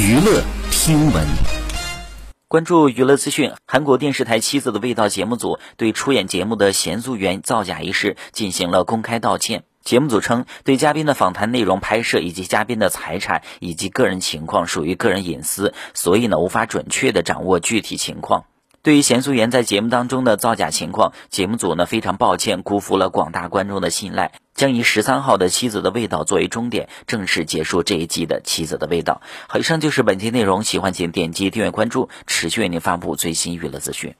娱乐听闻，关注娱乐资讯。韩国电视台《妻子的味道》节目组对出演节目的咸素媛造假一事进行了公开道歉。节目组称，对嘉宾的访谈内容、拍摄以及嘉宾的财产以及个人情况属于个人隐私，所以呢无法准确的掌握具体情况。对于咸素媛在节目当中的造假情况，节目组呢非常抱歉，辜负了广大观众的信赖，将以十三号的《妻子的味道》作为终点，正式结束这一季的《妻子的味道》。好，以上就是本期内容，喜欢请点击订阅关注，持续为您发布最新娱乐资讯。